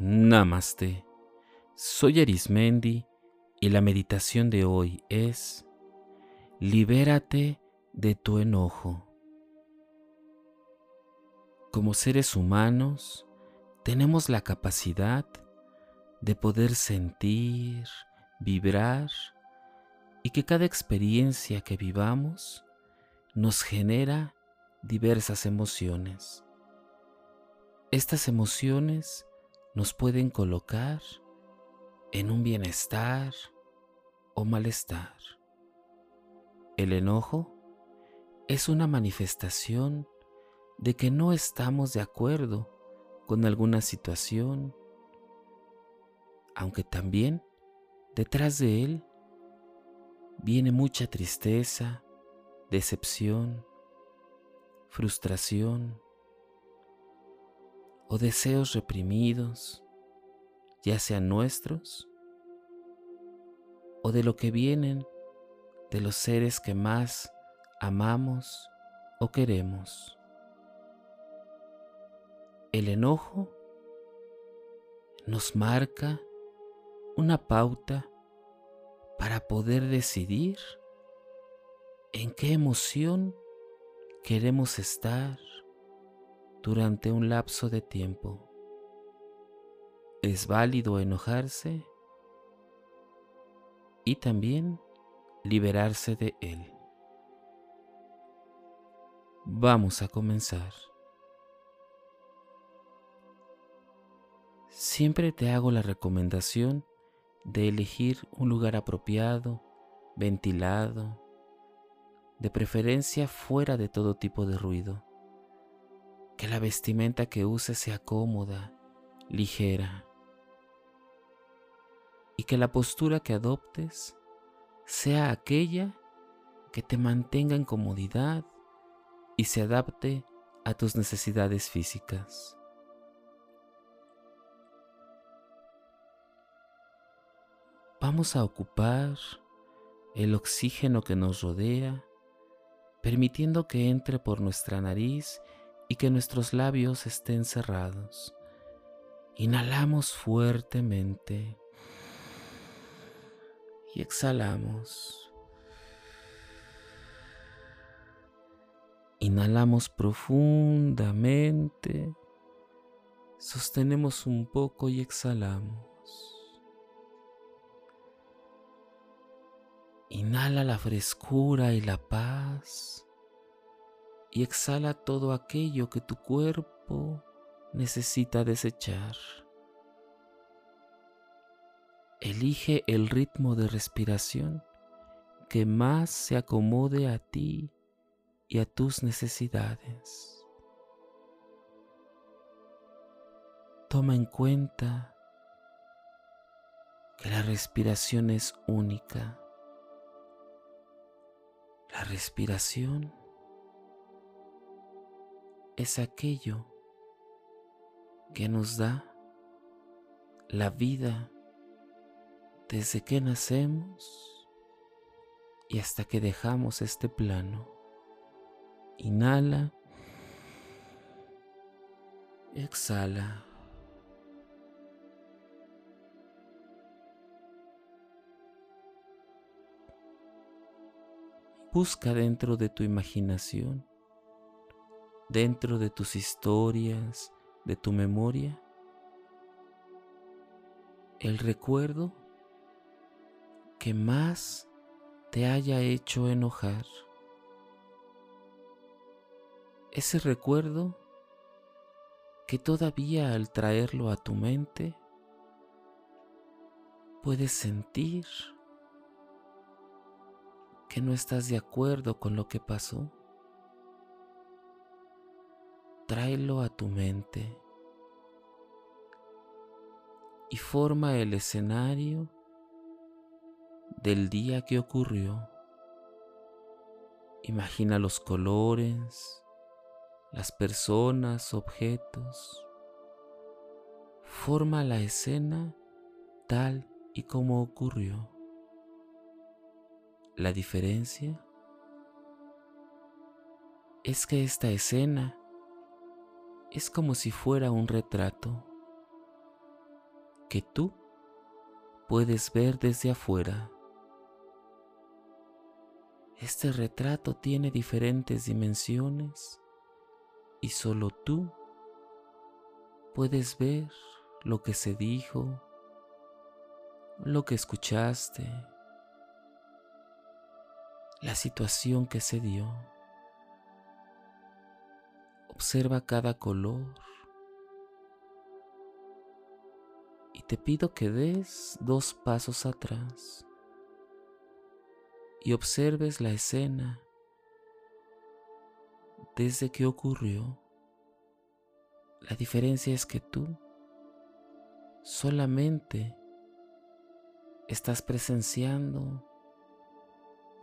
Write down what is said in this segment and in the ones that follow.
Namaste. Soy Arismendi y la meditación de hoy es Libérate de tu enojo. Como seres humanos tenemos la capacidad de poder sentir, vibrar y que cada experiencia que vivamos nos genera diversas emociones. Estas emociones nos pueden colocar en un bienestar o malestar. El enojo es una manifestación de que no estamos de acuerdo con alguna situación, aunque también detrás de él viene mucha tristeza, decepción, frustración, o deseos reprimidos, ya sean nuestros o de lo que vienen de los seres que más amamos o queremos. El enojo nos marca una pauta para poder decidir en qué emoción queremos estar durante un lapso de tiempo. Es válido enojarse y también liberarse de él. Vamos a comenzar. Siempre te hago la recomendación de elegir un lugar apropiado, ventilado, de preferencia fuera de todo tipo de ruido que la vestimenta que uses sea cómoda, ligera, y que la postura que adoptes sea aquella que te mantenga en comodidad y se adapte a tus necesidades físicas. Vamos a ocupar el oxígeno que nos rodea, permitiendo que entre por nuestra nariz y que nuestros labios estén cerrados. Inhalamos fuertemente y exhalamos. Inhalamos profundamente, sostenemos un poco y exhalamos. Inhala la frescura y la paz y exhala todo aquello que tu cuerpo necesita desechar. Elige el ritmo de respiración que más se acomode a ti y a tus necesidades. Toma en cuenta que la respiración es única. La respiración es aquello que nos da la vida desde que nacemos y hasta que dejamos este plano. Inhala, exhala. Busca dentro de tu imaginación dentro de tus historias, de tu memoria, el recuerdo que más te haya hecho enojar. Ese recuerdo que todavía al traerlo a tu mente puedes sentir que no estás de acuerdo con lo que pasó tráelo a tu mente y forma el escenario del día que ocurrió. Imagina los colores, las personas, objetos. Forma la escena tal y como ocurrió. La diferencia es que esta escena es como si fuera un retrato que tú puedes ver desde afuera. Este retrato tiene diferentes dimensiones y solo tú puedes ver lo que se dijo, lo que escuchaste, la situación que se dio. Observa cada color y te pido que des dos pasos atrás y observes la escena desde que ocurrió. La diferencia es que tú solamente estás presenciando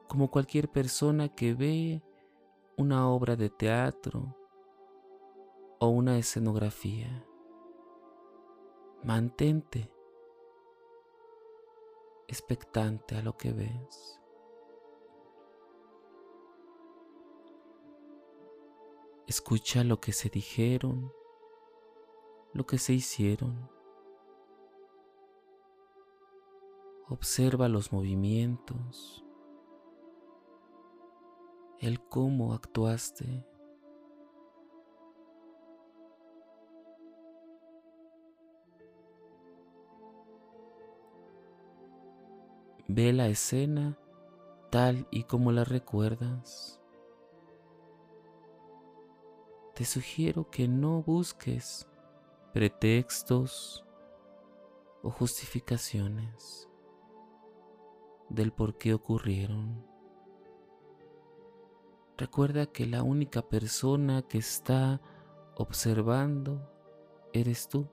como cualquier persona que ve una obra de teatro o una escenografía. Mantente expectante a lo que ves. Escucha lo que se dijeron, lo que se hicieron. Observa los movimientos, el cómo actuaste. Ve la escena tal y como la recuerdas. te sugiero que no busques pretextos o justificaciones del por qué ocurrieron. Recuerda que la única persona que está observando eres tú.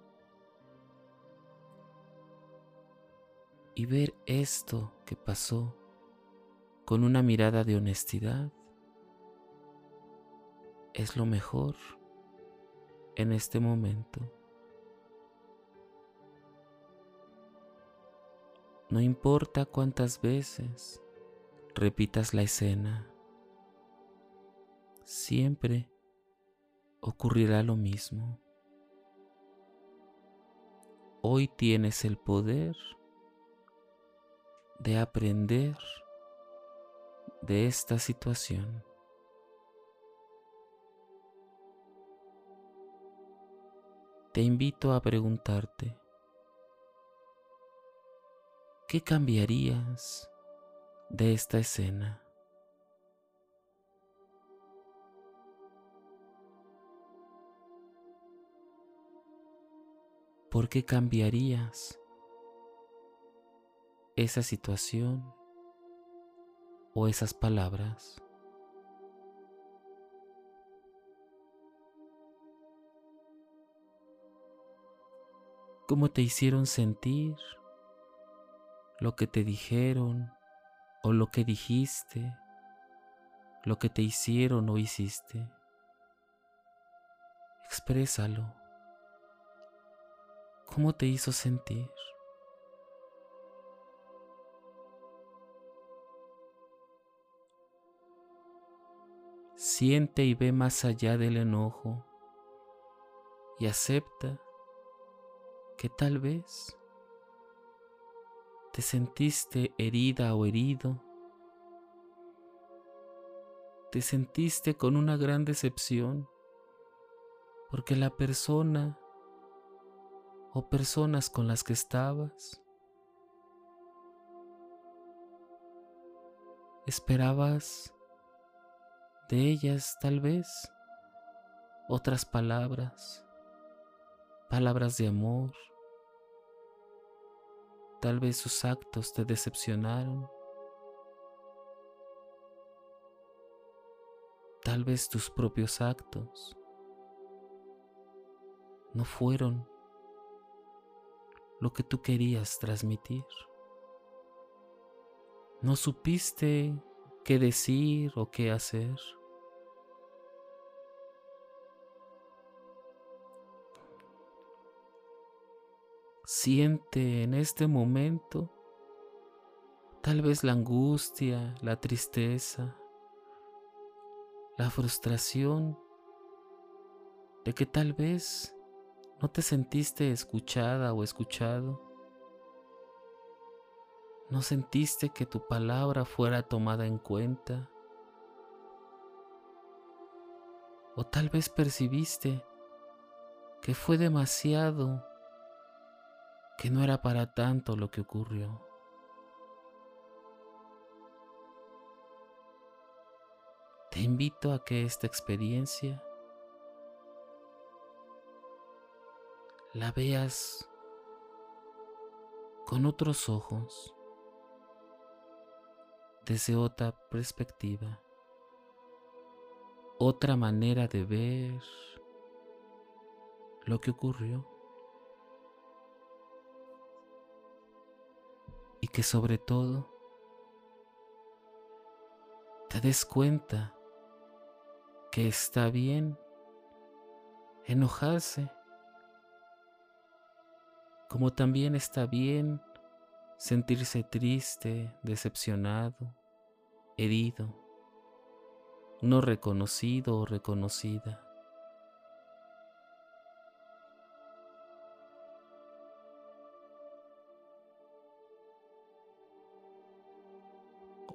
Y ver esto que pasó con una mirada de honestidad es lo mejor en este momento. No importa cuántas veces repitas la escena, siempre ocurrirá lo mismo. Hoy tienes el poder de aprender de esta situación. te invito a preguntarte, ¿qué cambiarías de esta escena? ¿Por qué cambiarías esa situación o esas palabras? cómo te hicieron sentir, lo que te dijeron o lo que dijiste, lo que te hicieron o hiciste. Exprésalo. ¿Cómo te hizo sentir? Siente y ve más allá del enojo y acepta que tal vez te sentiste herida o herido, te sentiste con una gran decepción porque la persona o personas con las que estabas esperabas de ellas tal vez otras palabras palabras de amor. Tal vez sus actos te decepcionaron. Tal vez tus propios actos no fueron lo que tú querías transmitir. No supiste qué decir o qué hacer. Siente en este momento tal vez la angustia, la tristeza, la frustración de que tal vez no te sentiste escuchada o escuchado. ¿No sentiste que tu palabra fuera tomada en cuenta? O tal vez percibiste que fue demasiado, que no era para tanto lo que ocurrió. Te invito a que esta experiencia la veas con otros ojos, desde otra perspectiva, otra manera de ver lo que ocurrió que sobre todo te des cuenta que está bien enojarse como también está bien sentirse triste, decepcionado, herido, no reconocido o reconocida.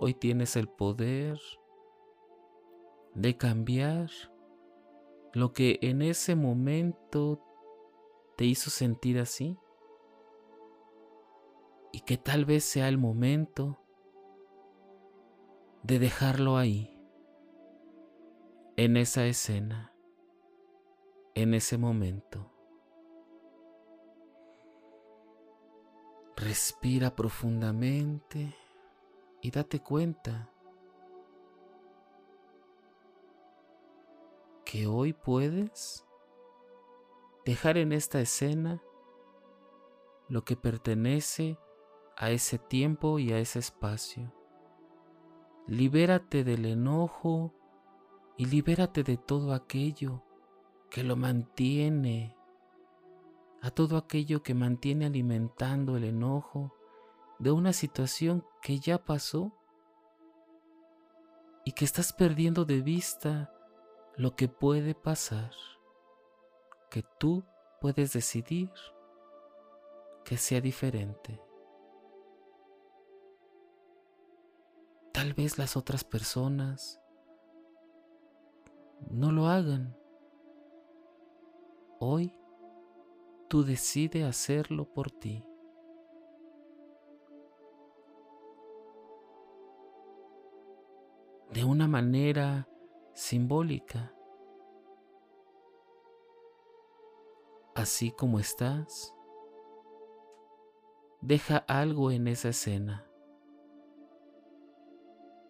Hoy tienes el poder de cambiar lo que en ese momento te hizo sentir así y que tal vez sea el momento de dejarlo ahí, en esa escena, en ese momento. Respira profundamente y date cuenta que hoy puedes dejar en esta escena lo que pertenece a ese tiempo y a ese espacio. Libérate del enojo y libérate de todo aquello que lo mantiene, a todo aquello que mantiene alimentando el enojo de una situación que ya pasó y que estás perdiendo de vista lo que puede pasar, que tú puedes decidir que sea diferente. Tal vez las otras personas no lo hagan. Hoy tú decides hacerlo por ti. De una manera simbólica. Así como estás, deja algo en esa escena.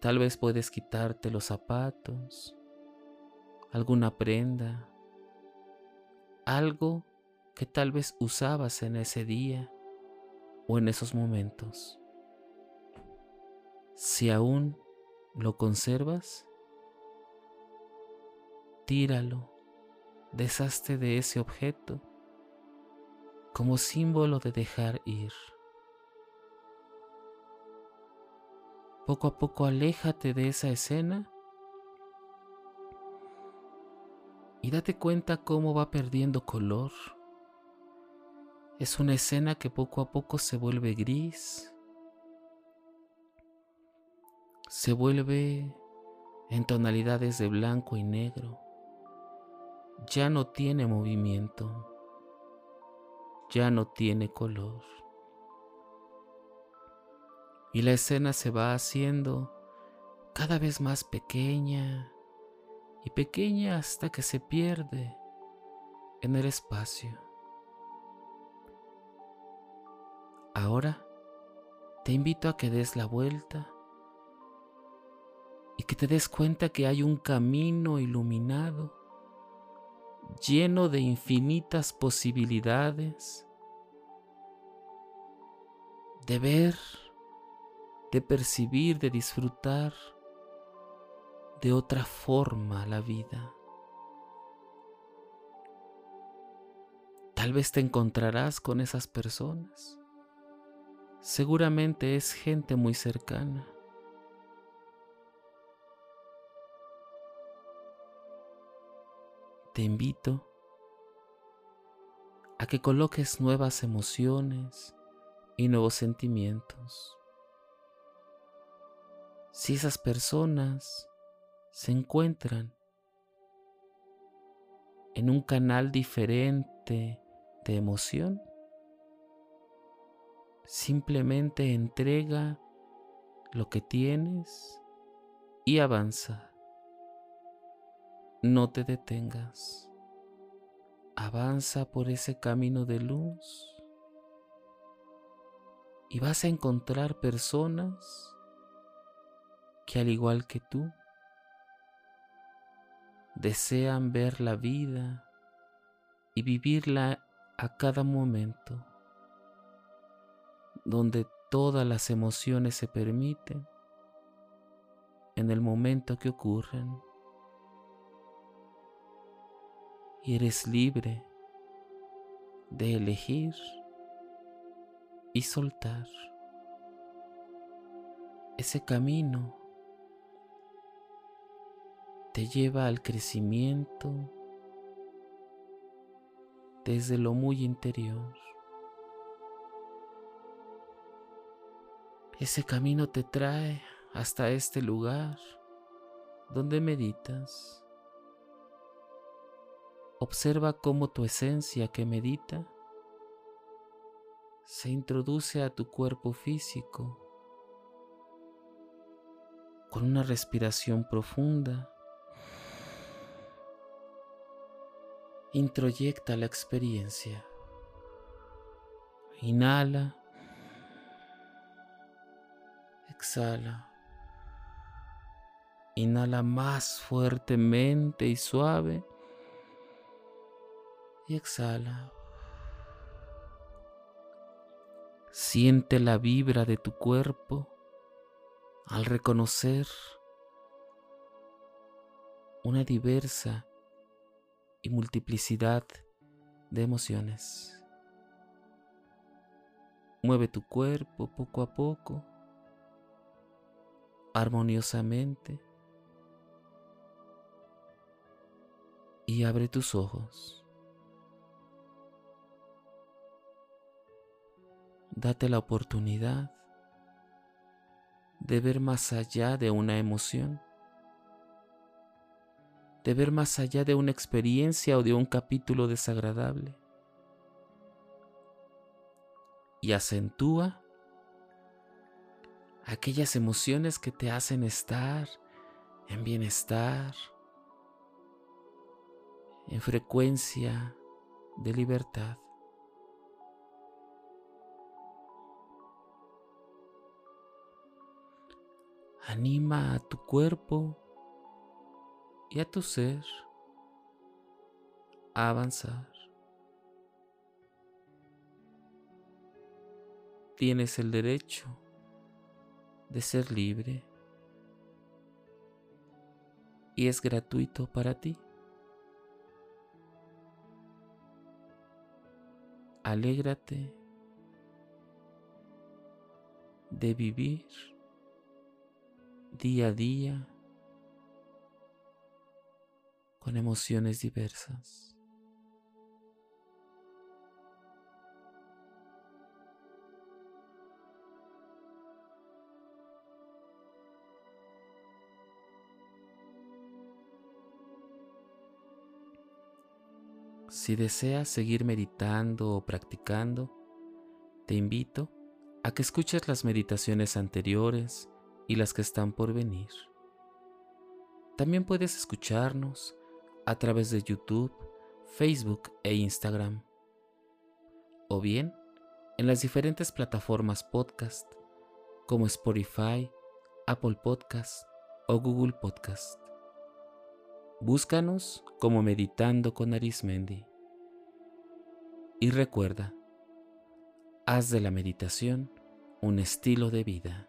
Tal vez puedes quitarte los zapatos, alguna prenda, algo que tal vez usabas en ese día o en esos momentos. Si aún lo conservas, tíralo, deshazte de ese objeto como símbolo de dejar ir. Poco a poco aléjate de esa escena y date cuenta cómo va perdiendo color. Es una escena que poco a poco se vuelve gris, se vuelve en tonalidades de blanco y negro. Ya no tiene movimiento, ya no tiene color y la escena se va haciendo cada vez más pequeña y pequeña hasta que se pierde en el espacio. Ahora te invito a que des la vuelta que te des cuenta que hay un camino iluminado lleno de infinitas posibilidades de ver de percibir, de disfrutar de otra forma la vida. Tal vez te encontrarás con esas personas. Seguramente es gente muy cercana. Te invito a que coloques nuevas emociones y nuevos sentimientos si esas personas se encuentran en un canal diferente de emoción, simplemente entrega lo que tienes y avanza. No te detengas. Avanza por ese camino de luz y vas a encontrar personas que al igual que tú, desean ver la vida y vivirla a cada momento, donde todas las emociones se permiten en el momento que ocurren. Y eres libre de elegir y soltar ese camino te lleva al crecimiento desde lo muy interior. Ese camino te trae hasta este lugar donde meditas. Observa cómo tu esencia que medita se introduce a tu cuerpo físico con una respiración profunda introyecta la experiencia. Inhala. Exhala. Inhala más fuertemente y suave. Y exhala. Siente la vibra de tu cuerpo al reconocer una diversa y multiplicidad de emociones. Mueve tu cuerpo poco a poco, armoniosamente, y abre tus ojos. Date la oportunidad de ver más allá de una emoción de ver más allá de una experiencia o de un capítulo desagradable. Y acentúa aquellas emociones que te hacen estar en bienestar, en frecuencia de libertad. Anima a tu cuerpo y a tu ser a avanzar. Tienes el derecho de ser libre y es gratuito para ti. Alégrate de vivir día a día con emociones diversas. Si deseas seguir meditando o practicando, te invito a que escuches las meditaciones anteriores y las que están por venir. También puedes escucharnos a través de YouTube, Facebook e Instagram. O bien en las diferentes plataformas podcast como Spotify, Apple Podcast o Google Podcast. Búscanos como Meditando con Arismendi. Y recuerda, haz de la meditación un estilo de vida.